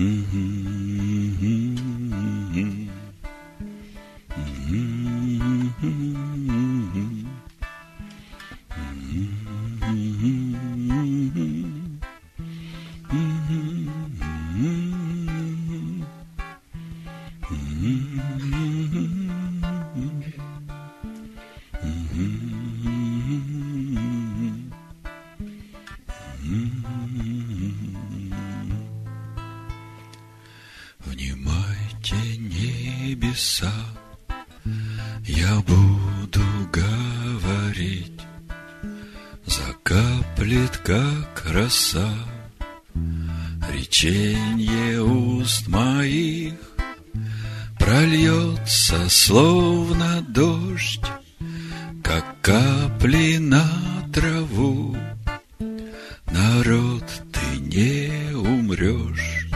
Внимайте, умрешь,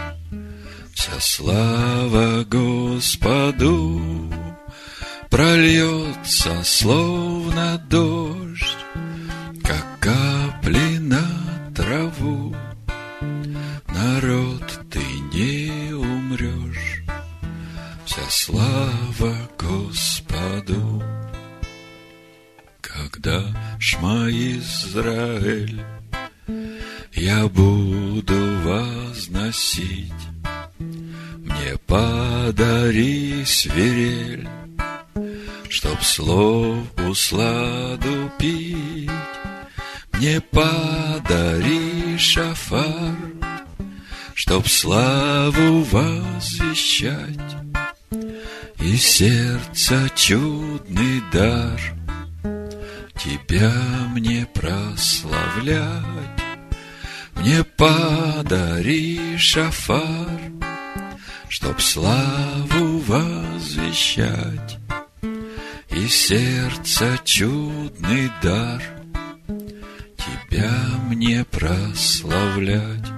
Вся слава Господу Прольется, словно дождь, дар Тебя мне прославлять. Мне подари шафар, Чтоб славу возвещать, И сердце чудный дар Тебя мне прославлять.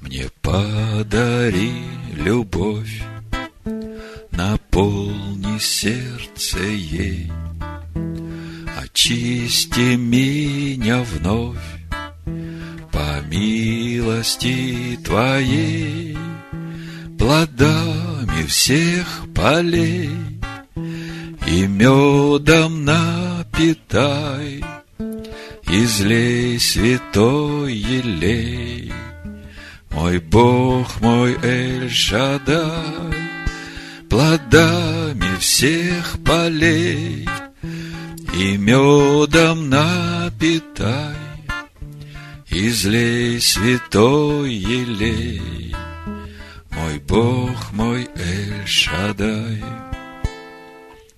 Мне подари любовь, Наполни сердце ей, Очисти меня вновь По милости Твоей. Плодами всех полей И медом напитай Излей святой елей. Мой Бог, мой Эль-Шадай Плодами всех полей и медом напитай, Излей святой елей, Мой Бог, мой Эль-Шадай.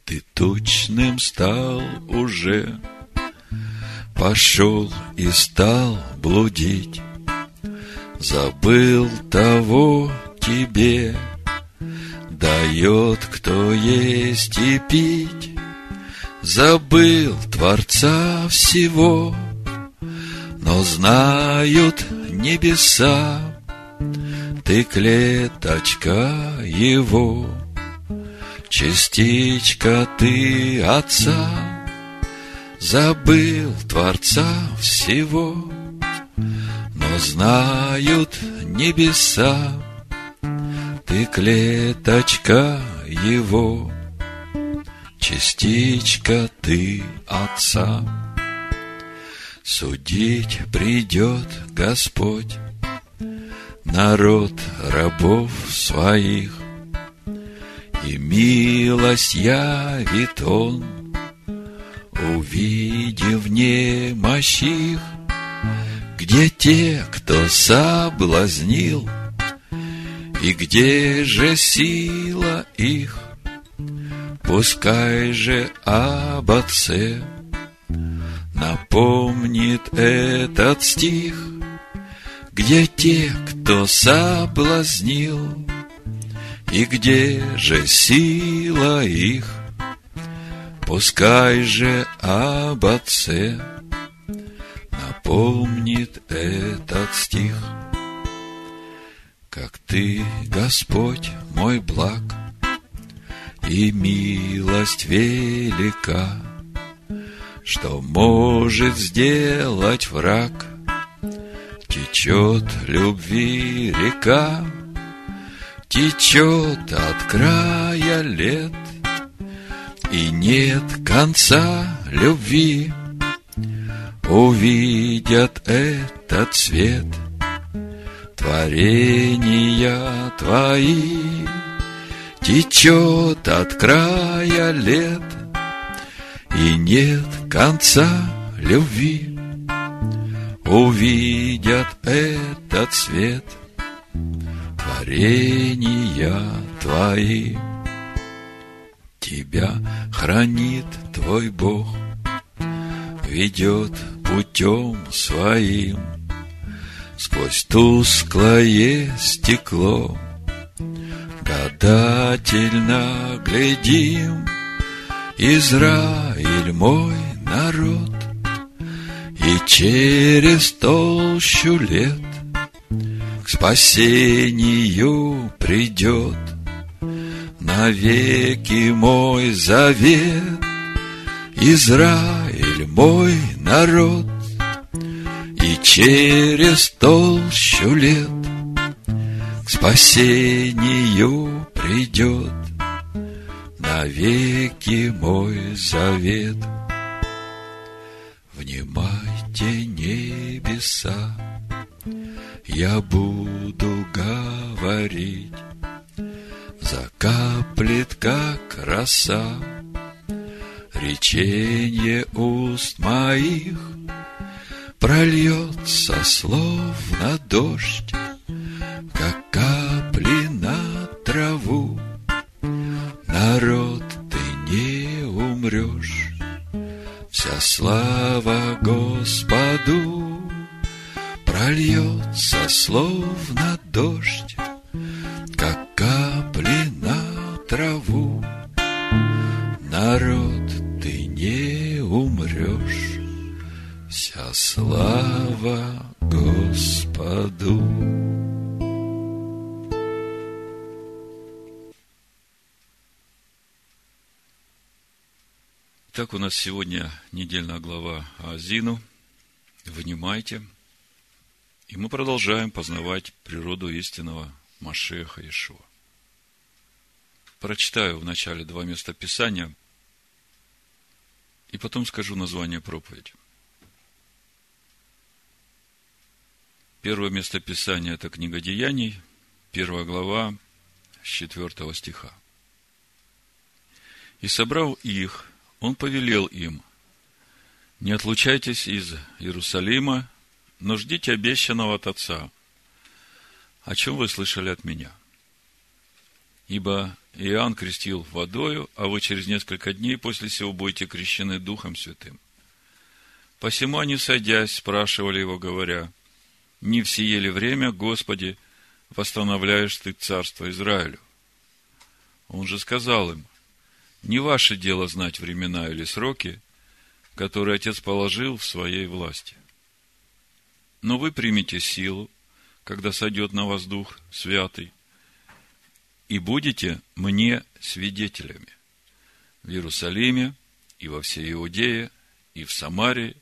Ты тучным стал уже, Пошел и стал блудить, Забыл того тебе, Дает кто есть и пить, Забыл Творца всего, но знают небеса, Ты клеточка Его, частичка ты Отца, Забыл Творца всего, но знают небеса, Ты клеточка Его, частичка ты Отца. Судить придет Господь народ рабов своих, И милость явит Он, увидев немощь их, Где те, кто соблазнил, И где же сила их, Пускай же об Отце Напомнит этот стих, Где те, кто соблазнил, И где же сила их, Пускай же об Отце Напомнит этот стих. Как Ты, Господь, мой благ, И милость велика, Что может сделать враг, Течет любви река, Течет от края лет, И нет конца любви. Увидят этот свет Творения твои, Течет от края лет, И нет конца любви увидят этот свет творения твои. Тебя хранит твой Бог, ведет путем своим сквозь тусклое стекло. Гадательно глядим, Израиль мой народ, и через толщу лет К спасению придет Навеки мой завет Израиль мой народ И через толщу лет К спасению придет Навеки мой завет. Внимайте, небеса, я буду говорить, Закаплет, как роса, Реченье уст моих Прольется словно дождь, Как капли на траву. Народ, ты не умрешь, Вся слава Господу прольется, словно сегодня недельная глава Азину. Внимайте. И мы продолжаем познавать природу истинного Машеха Ишуа. Прочитаю в начале два места Писания, и потом скажу название проповеди. Первое место Писания – это книга Деяний, первая глава, с 4 стиха. «И собрал их, он повелел им, не отлучайтесь из Иерусалима, но ждите обещанного от Отца, о чем вы слышали от меня. Ибо Иоанн крестил водою, а вы через несколько дней после сего будете крещены Духом Святым. Посему они, сойдясь, спрашивали его, говоря, не в сие ли время, Господи, восстановляешь ты царство Израилю? Он же сказал им, не ваше дело знать времена или сроки, которые Отец положил в своей власти. Но вы примете силу, когда сойдет на вас Дух Святый, и будете мне свидетелями в Иерусалиме и во всей Иудее, и в Самарии,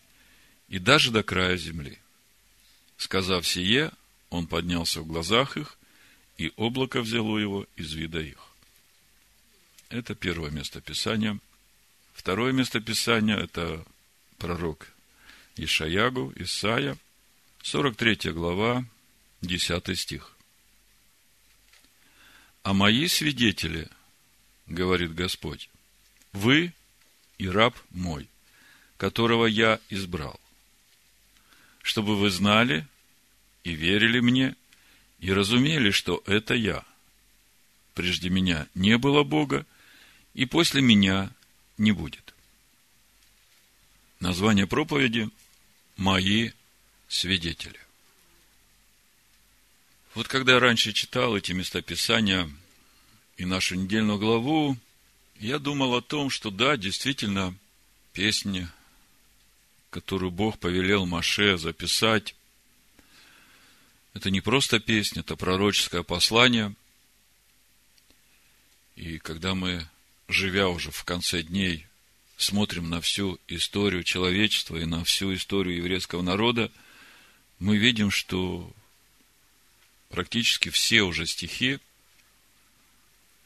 и даже до края земли. Сказав сие, он поднялся в глазах их, и облако взяло его из вида их. Это первое место Писания. Второе место Писания – это пророк Ишаягу, Исаия, 43 глава, 10 стих. «А мои свидетели, — говорит Господь, — вы и раб мой, которого я избрал, чтобы вы знали и верили мне, и разумели, что это я. Прежде меня не было Бога, — и после меня не будет. Название проповеди «Мои свидетели». Вот когда я раньше читал эти места Писания и нашу недельную главу, я думал о том, что да, действительно, песни, которую Бог повелел Маше записать, это не просто песня, это пророческое послание. И когда мы живя уже в конце дней, смотрим на всю историю человечества и на всю историю еврейского народа, мы видим, что практически все уже стихи,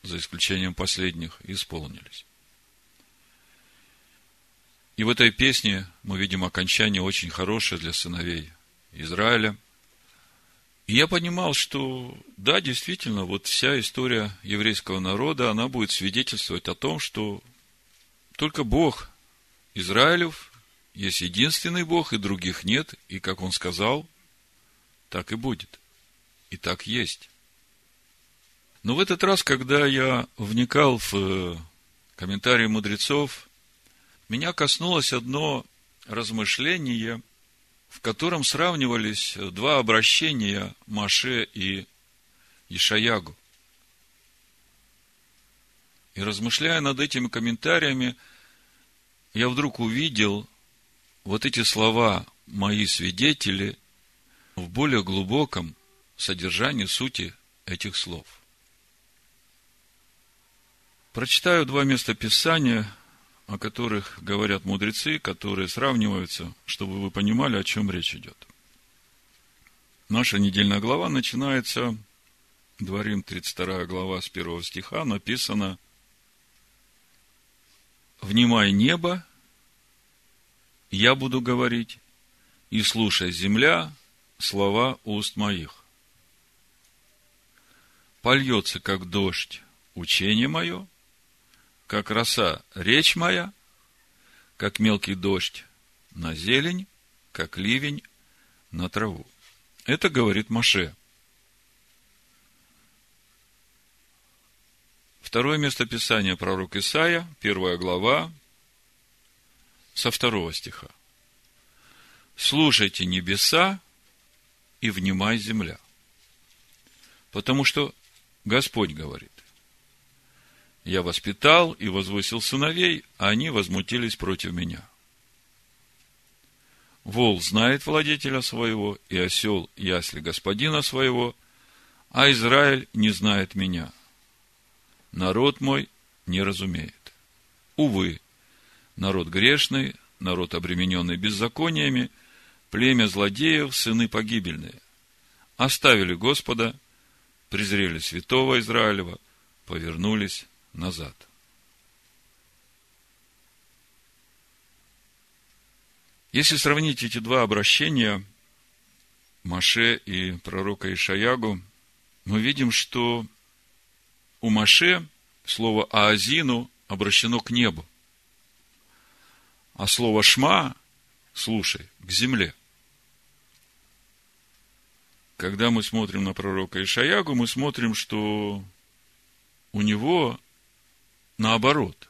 за исключением последних, исполнились. И в этой песне мы видим окончание очень хорошее для сыновей Израиля. И я понимал, что да, действительно, вот вся история еврейского народа, она будет свидетельствовать о том, что только Бог Израилев есть единственный Бог, и других нет, и как Он сказал, так и будет. И так есть. Но в этот раз, когда я вникал в э, комментарии мудрецов, меня коснулось одно размышление, в котором сравнивались два обращения Маше и Ишаягу. И размышляя над этими комментариями, я вдруг увидел вот эти слова «мои свидетели» в более глубоком содержании сути этих слов. Прочитаю два места Писания, о которых говорят мудрецы, которые сравниваются, чтобы вы понимали, о чем речь идет. Наша недельная глава начинается, Дворим 32 глава с первого стиха, написано «Внимай небо, я буду говорить, и слушай, земля, слова уст моих. Польется, как дождь, учение мое, как роса речь моя, как мелкий дождь на зелень, как ливень на траву. Это говорит Маше. Второе место Писания пророк Исаия, первая глава, со второго стиха. Слушайте небеса и внимай земля. Потому что Господь говорит, я воспитал и возвысил сыновей, а они возмутились против меня. Вол знает владетеля своего, и осел ясли господина своего, а Израиль не знает меня. Народ мой не разумеет. Увы, народ грешный, народ обремененный беззакониями, племя злодеев, сыны погибельные. Оставили Господа, презрели святого Израилева, повернулись назад. Если сравнить эти два обращения, Маше и пророка Ишаягу, мы видим, что у Маше слово Аазину обращено к небу, а слово Шма, слушай, к земле. Когда мы смотрим на пророка Ишаягу, мы смотрим, что у него наоборот.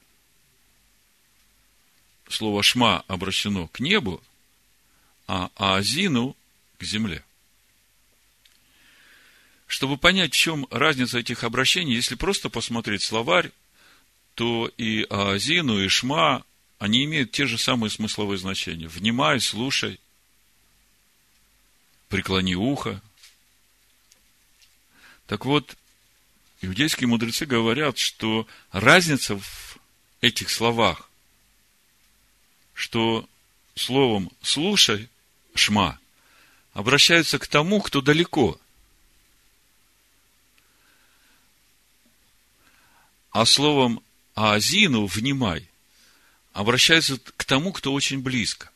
Слово «шма» обращено к небу, а «аазину» к земле. Чтобы понять, в чем разница этих обращений, если просто посмотреть словарь, то и «аазину», и «шма» они имеют те же самые смысловые значения. Внимай, слушай, преклони ухо. Так вот, Иудейские мудрецы говорят, что разница в этих словах, что словом «слушай» шма обращаются к тому, кто далеко. А словом «азину» «внимай» обращаются к тому, кто очень близко.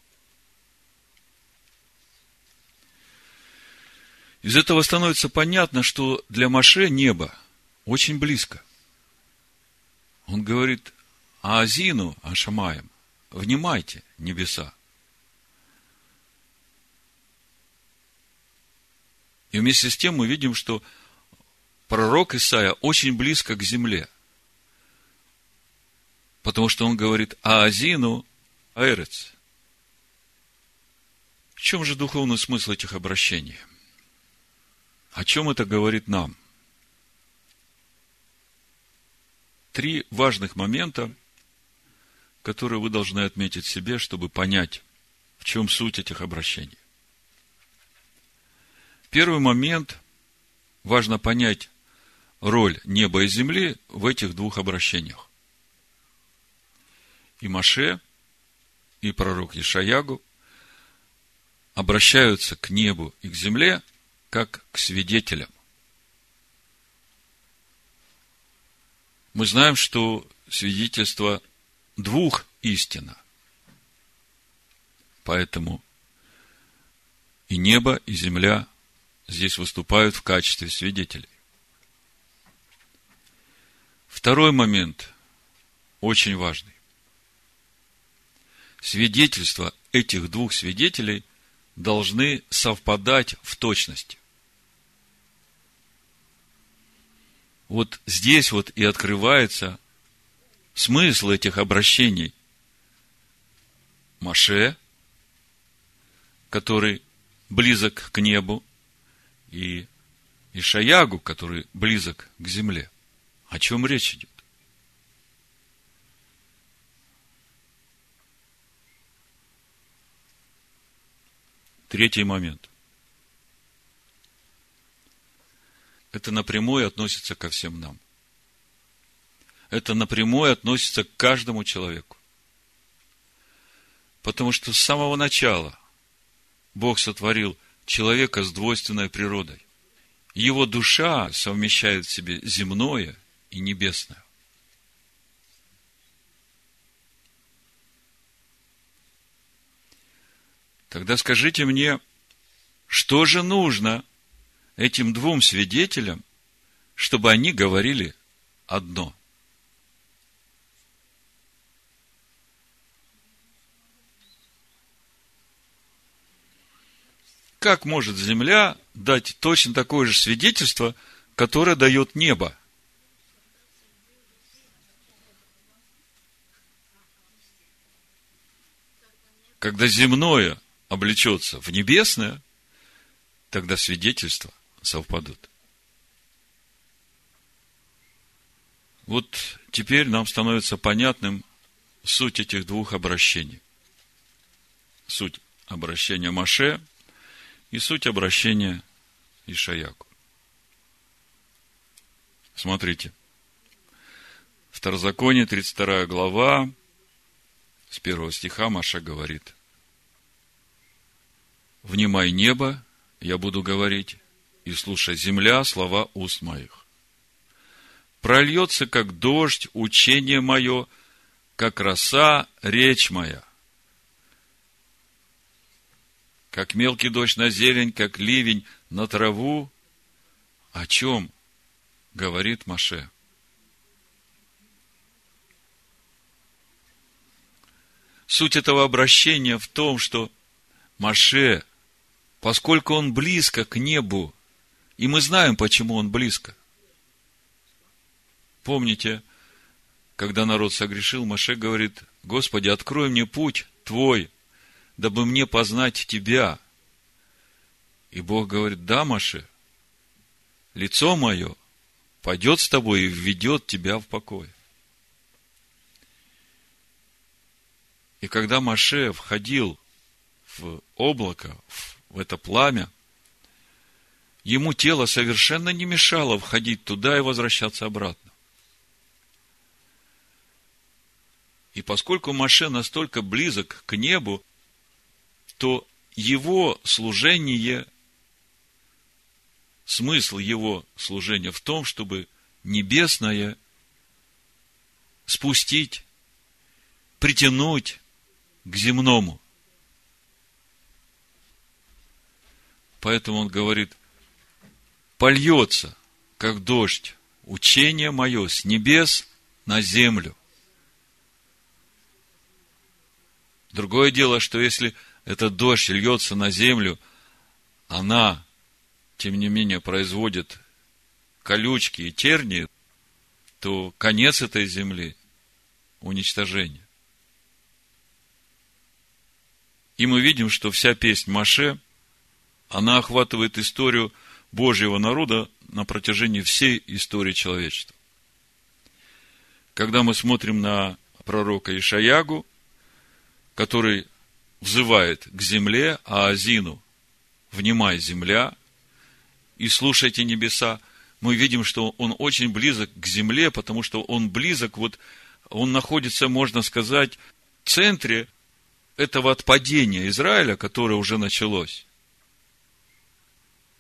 Из этого становится понятно, что для Маше небо – очень близко. Он говорит Аазину, Ашамаем, внимайте, небеса. И вместе с тем мы видим, что пророк Исаия очень близко к земле. Потому что он говорит Аазину Аэрец. В чем же духовный смысл этих обращений? О чем это говорит нам? Три важных момента, которые вы должны отметить себе, чтобы понять, в чем суть этих обращений. Первый момент – важно понять роль неба и земли в этих двух обращениях. И Маше, и пророк Ишаягу обращаются к небу и к земле, как к свидетелям. Мы знаем, что свидетельство двух истина. Поэтому и небо, и земля здесь выступают в качестве свидетелей. Второй момент, очень важный. Свидетельства этих двух свидетелей должны совпадать в точности. Вот здесь вот и открывается смысл этих обращений. Маше, который близок к небу, и Ишаягу, который близок к земле. О чем речь идет? Третий момент. Это напрямую относится ко всем нам. Это напрямую относится к каждому человеку. Потому что с самого начала Бог сотворил человека с двойственной природой. Его душа совмещает в себе земное и небесное. Тогда скажите мне, что же нужно этим двум свидетелям, чтобы они говорили одно? Как может земля дать точно такое же свидетельство, которое дает небо? Когда земное облечется в небесное, тогда свидетельства совпадут. Вот теперь нам становится понятным суть этих двух обращений. Суть обращения Маше и суть обращения Ишаяку. Смотрите. Второзаконие, 32 глава, с первого стиха Маша говорит. «Внимай небо, я буду говорить, и слушай земля слова уст моих. Прольется, как дождь, учение мое, как роса, речь моя как мелкий дождь на зелень, как ливень на траву. О чем говорит Маше? Суть этого обращения в том, что Маше, поскольку он близко к небу, и мы знаем, почему он близко. Помните, когда народ согрешил, Маше говорит, Господи, открой мне путь Твой, дабы мне познать тебя. И Бог говорит, да, Маше, лицо мое пойдет с тобой и введет тебя в покой. И когда Маше входил в облако, в это пламя, ему тело совершенно не мешало входить туда и возвращаться обратно. И поскольку Маше настолько близок к небу, то его служение, смысл его служения в том, чтобы небесное спустить, притянуть к земному. Поэтому он говорит, польется, как дождь, учение мое с небес на землю. Другое дело, что если этот дождь льется на землю, она, тем не менее, производит колючки и тернии, то конец этой земли – уничтожение. И мы видим, что вся песнь Маше, она охватывает историю Божьего народа на протяжении всей истории человечества. Когда мы смотрим на пророка Ишаягу, который взывает к земле, а Азину «Внимай, земля, и слушайте небеса», мы видим, что он очень близок к земле, потому что он близок, вот он находится, можно сказать, в центре этого отпадения Израиля, которое уже началось.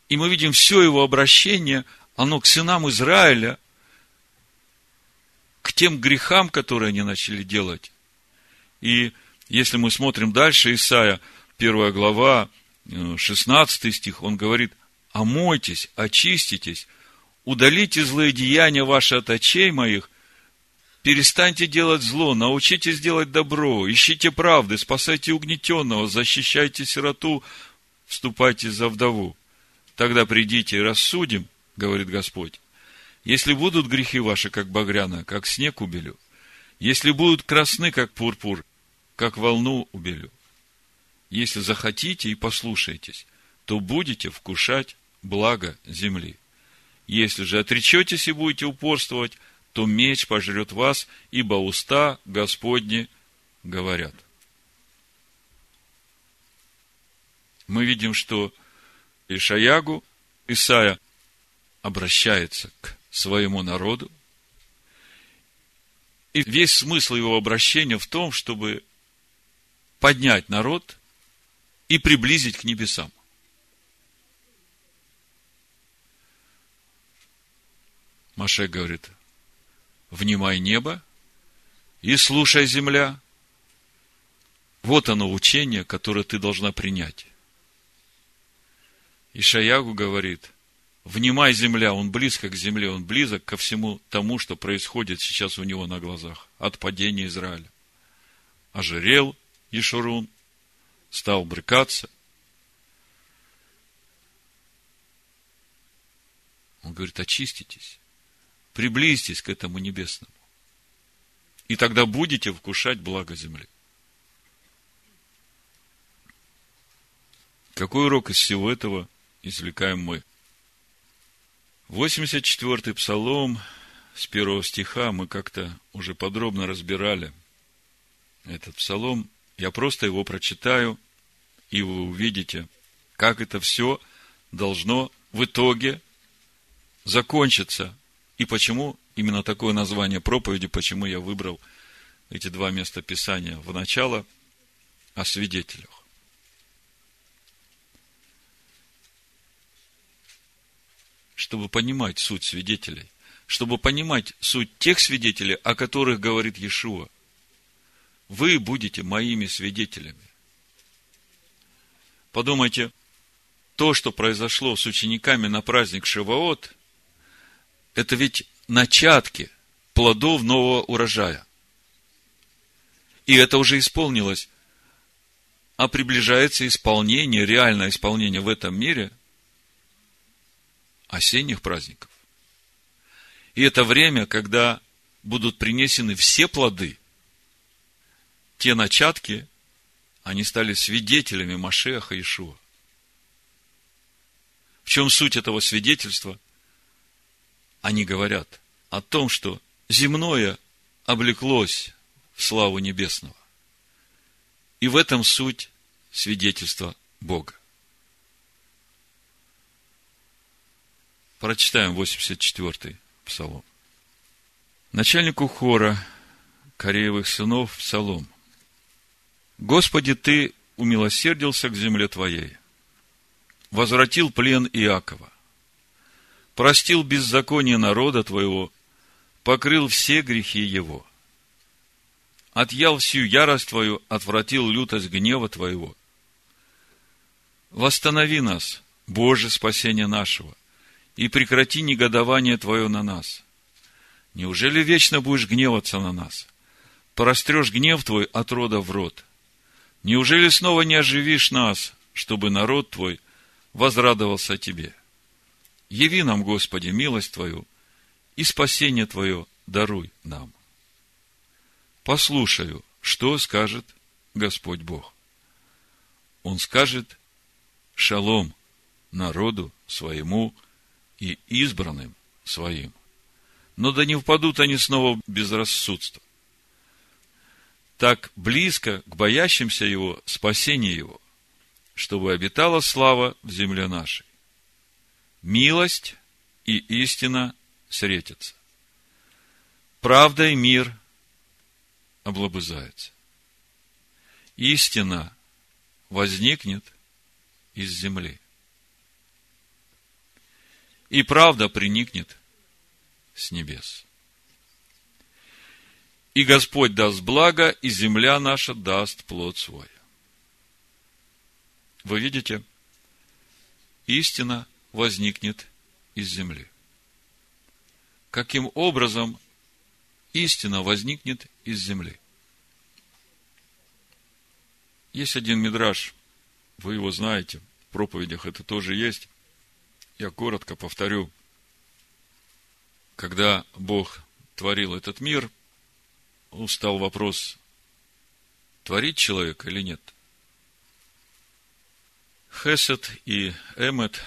И мы видим все его обращение, оно к сынам Израиля, к тем грехам, которые они начали делать. И если мы смотрим дальше, Исаия, первая глава, 16 э, стих, он говорит, омойтесь, очиститесь, удалите злые деяния ваши от очей моих, перестаньте делать зло, научитесь делать добро, ищите правды, спасайте угнетенного, защищайте сироту, вступайте за вдову. Тогда придите и рассудим, говорит Господь. Если будут грехи ваши, как багряна, как снег убелю, если будут красны, как пурпур, как волну убелю, если захотите и послушаетесь, то будете вкушать благо земли. Если же отречетесь и будете упорствовать, то меч пожрет вас, ибо уста Господни говорят. Мы видим, что Ишаягу, Исаия обращается к своему народу. И весь смысл его обращения в том, чтобы поднять народ и приблизить к небесам. Маше говорит, внимай небо и слушай земля. Вот оно учение, которое ты должна принять. И Шаягу говорит, внимай земля, он близко к земле, он близок ко всему тому, что происходит сейчас у него на глазах от падения Израиля. Ожирел Ешурун, стал брыкаться. Он говорит, очиститесь приблизьтесь к этому небесному. И тогда будете вкушать благо земли. Какой урок из всего этого извлекаем мы? 84-й псалом с первого стиха мы как-то уже подробно разбирали этот псалом. Я просто его прочитаю, и вы увидите, как это все должно в итоге закончиться и почему именно такое название проповеди, почему я выбрал эти два места Писания в начало о свидетелях. Чтобы понимать суть свидетелей, чтобы понимать суть тех свидетелей, о которых говорит Иешуа. Вы будете моими свидетелями. Подумайте, то, что произошло с учениками на праздник Шиваот, это ведь начатки плодов нового урожая. И это уже исполнилось. А приближается исполнение, реальное исполнение в этом мире осенних праздников. И это время, когда будут принесены все плоды, те начатки, они стали свидетелями Машеха Ишуа. В чем суть этого свидетельства? они говорят о том, что земное облеклось в славу небесного. И в этом суть свидетельства Бога. Прочитаем 84-й псалом. Начальнику хора Кореевых сынов псалом. Господи, Ты умилосердился к земле Твоей, возвратил плен Иакова, простил беззаконие народа твоего, покрыл все грехи его. Отъял всю ярость твою, отвратил лютость гнева твоего. Восстанови нас, Боже, спасение нашего, и прекрати негодование твое на нас. Неужели вечно будешь гневаться на нас? Прострешь гнев твой от рода в род. Неужели снова не оживишь нас, чтобы народ твой возрадовался тебе? Яви нам, Господи, милость Твою и спасение Твое даруй нам. Послушаю, что скажет Господь Бог. Он скажет шалом народу своему и избранным своим. Но да не впадут они снова в безрассудство. Так близко к боящимся Его спасение Его, чтобы обитала слава в земле нашей милость и истина встретятся. Правда и мир облобызаются. истина возникнет из земли. И правда приникнет с небес. И Господь даст благо, и земля наша даст плод свой. Вы видите, истина возникнет из земли. Каким образом истина возникнет из земли? Есть один мидраж, вы его знаете, в проповедях это тоже есть. Я коротко повторю. Когда Бог творил этот мир, устал вопрос, творить человека или нет. Хесед и Эмет,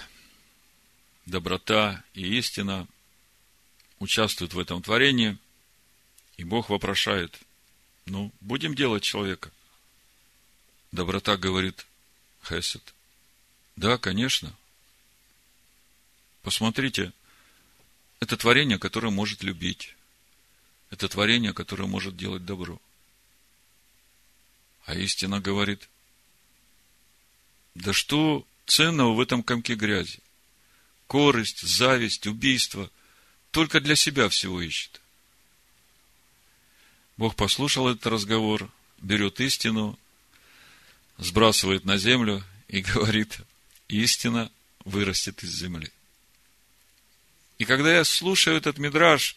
доброта и истина участвуют в этом творении, и Бог вопрошает, ну, будем делать человека. Доброта говорит, Хесед. Да, конечно. Посмотрите, это творение, которое может любить. Это творение, которое может делать добро. А истина говорит, да что ценного в этом комке грязи? Корость, зависть, убийство. Только для себя всего ищет. Бог послушал этот разговор, берет истину, сбрасывает на землю и говорит, истина вырастет из земли. И когда я слушаю этот мидраж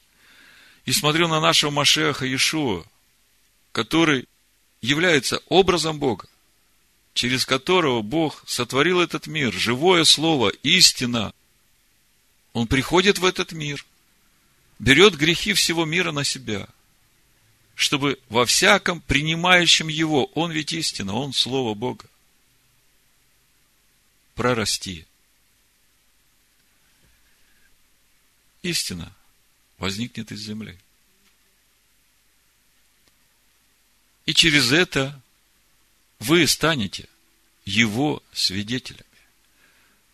и смотрю на нашего Машеха Иешуа, который является образом Бога, через которого Бог сотворил этот мир, живое слово, истина, он приходит в этот мир, берет грехи всего мира на себя, чтобы во всяком принимающем его, он ведь истина, он слово Бога, прорасти. Истина возникнет из земли. И через это вы станете его свидетелями.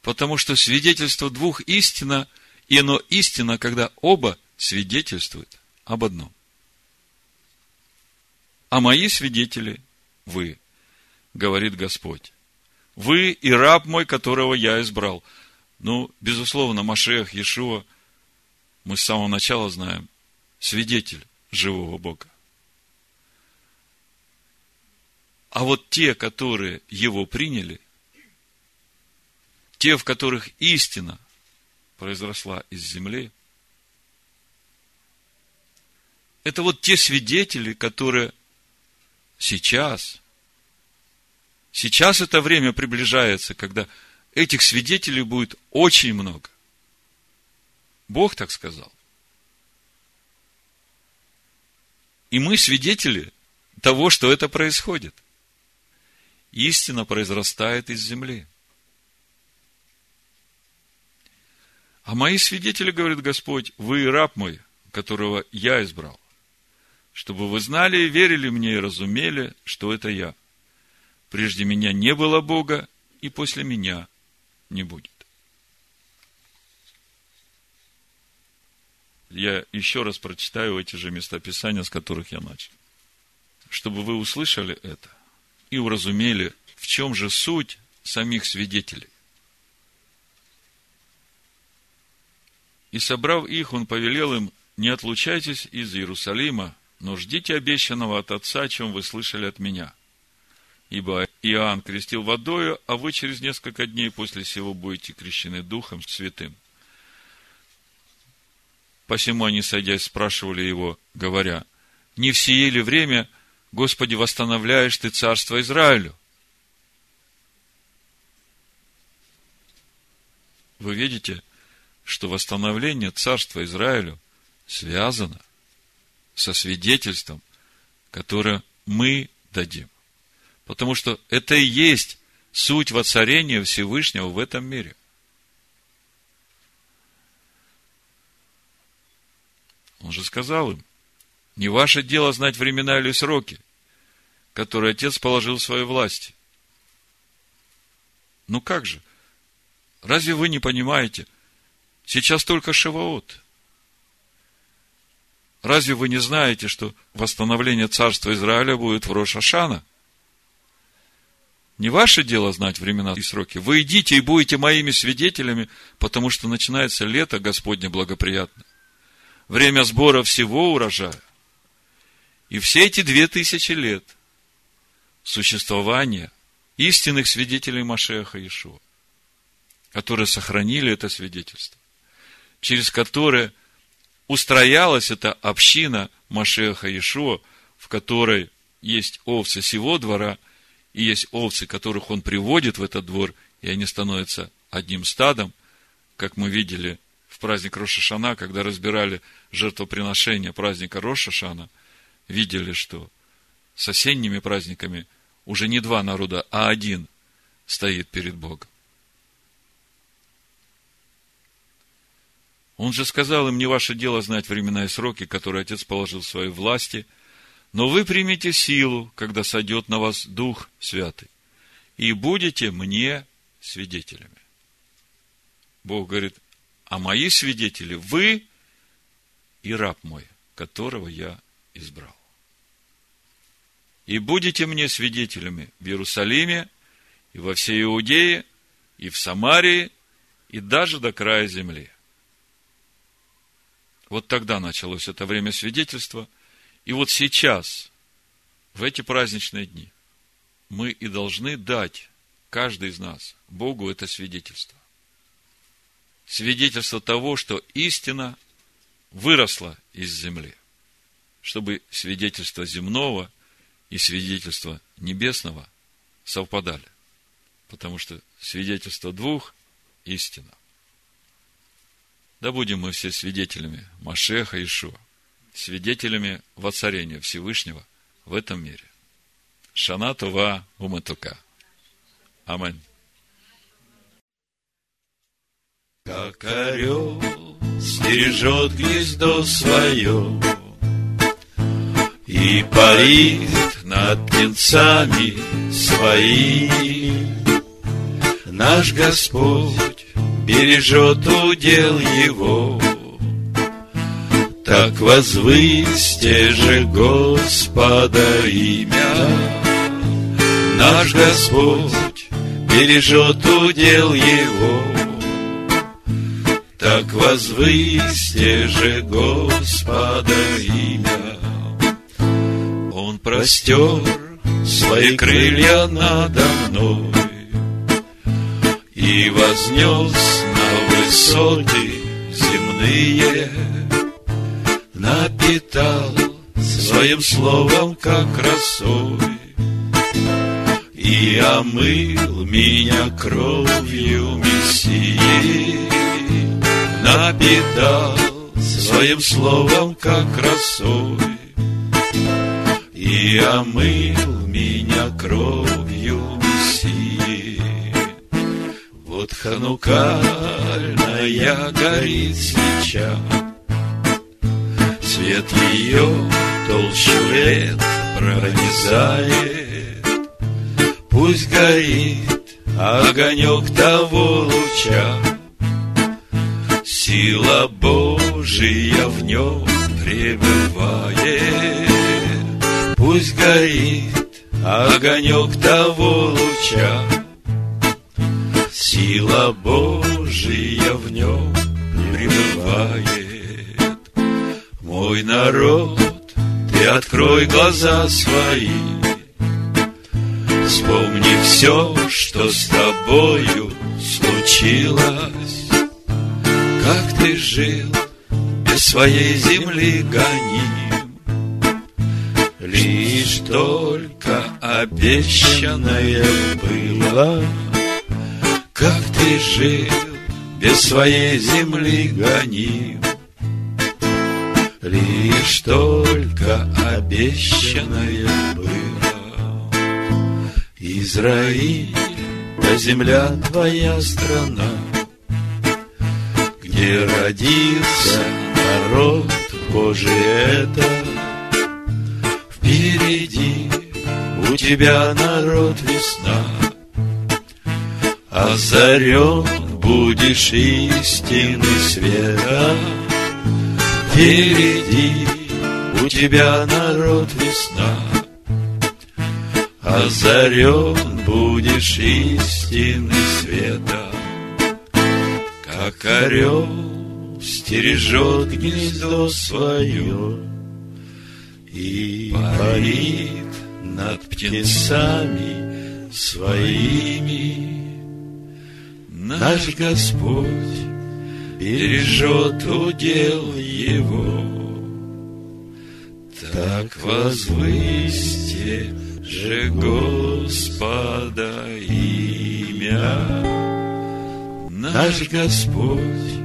Потому что свидетельство двух истина, и оно истина, когда оба свидетельствуют об одном. А мои свидетели – вы, говорит Господь. Вы и раб мой, которого я избрал. Ну, безусловно, Машех, Иешуа, мы с самого начала знаем, свидетель живого Бога. А вот те, которые его приняли, те, в которых истина произросла из земли, это вот те свидетели, которые сейчас, сейчас это время приближается, когда этих свидетелей будет очень много. Бог так сказал. И мы свидетели того, что это происходит – истина произрастает из земли. А мои свидетели, говорит Господь, вы раб мой, которого я избрал, чтобы вы знали и верили мне и разумели, что это я. Прежде меня не было Бога, и после меня не будет. Я еще раз прочитаю эти же местописания, с которых я начал. Чтобы вы услышали это и уразумели, в чем же суть самих свидетелей. И собрав их, он повелел им, не отлучайтесь из Иерусалима, но ждите обещанного от Отца, чем вы слышали от меня. Ибо Иоанн крестил водою, а вы через несколько дней после сего будете крещены Духом Святым. Посему они, садясь, спрашивали его, говоря, не в сие ли время Господи, восстановляешь Ты царство Израилю. Вы видите, что восстановление царства Израилю связано со свидетельством, которое мы дадим. Потому что это и есть суть воцарения Всевышнего в этом мире. Он же сказал им, не ваше дело знать времена или сроки, которые Отец положил в своей власти. Ну как же? Разве вы не понимаете? Сейчас только Шиваот. Разве вы не знаете, что восстановление царства Израиля будет в Рошашана? Не ваше дело знать времена и сроки. Вы идите и будете моими свидетелями, потому что начинается лето Господне благоприятно. Время сбора всего урожая. И все эти две тысячи лет существования истинных свидетелей Машеха Иешуа, которые сохранили это свидетельство, через которое устроялась эта община Машеха Иешуа, в которой есть овцы сего двора, и есть овцы, которых он приводит в этот двор, и они становятся одним стадом, как мы видели в праздник Рошашана, когда разбирали жертвоприношение праздника Рошашана, видели, что с осенними праздниками уже не два народа, а один стоит перед Богом. Он же сказал им, не ваше дело знать времена и сроки, которые Отец положил в своей власти, но вы примете силу, когда сойдет на вас Дух Святый, и будете мне свидетелями. Бог говорит, а мои свидетели вы и раб мой, которого я избрал. И будете мне свидетелями в Иерусалиме, и во всей Иудее, и в Самарии, и даже до края земли. Вот тогда началось это время свидетельства. И вот сейчас, в эти праздничные дни, мы и должны дать, каждый из нас, Богу это свидетельство. Свидетельство того, что истина выросла из земли, чтобы свидетельство земного и свидетельство небесного совпадали. Потому что свидетельство двух – истина. Да будем мы все свидетелями Машеха Ишуа, свидетелями воцарения Всевышнего в этом мире. Шана Това Уматука. Аминь. Как орел стережет гнездо свое И парит над птенцами своими. Наш Господь бережет удел его. Так возвысьте же Господа имя. Наш Господь бережет удел его. Так возвысьте же Господа имя. Он простер свои крылья надо мной И вознес на высоты земные Напитал своим словом, как росой И омыл меня кровью Мессии Напитал своим словом, как росой и омыл меня кровью Мессии. Вот ханукальная горит свеча, Свет ее толщу лет пронизает. Пусть горит огонек того луча, Сила Божия в нем пребывает. Пусть горит огонек того луча, Сила Божия в нем пребывает. Мой народ, ты открой глаза свои, Вспомни все, что с тобою случилось, Как ты жил без своей земли гоним, Лишь только обещанное было, Как ты жил без своей земли гоним. Лишь только обещанное было. Израиль, да земля твоя страна, Где родился народ Божий это, Впереди у тебя народ весна, Озарен будешь истины света. Впереди у тебя народ весна, Озарен будешь истины света, как орел стережет гнездо свое и парит над птенцами своими. Наш Господь бережет удел его. Так возвысьте же Господа имя. Наш Господь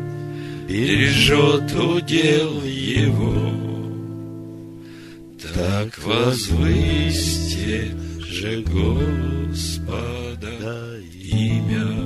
бережет удел его. Так возвысьте же Господа имя.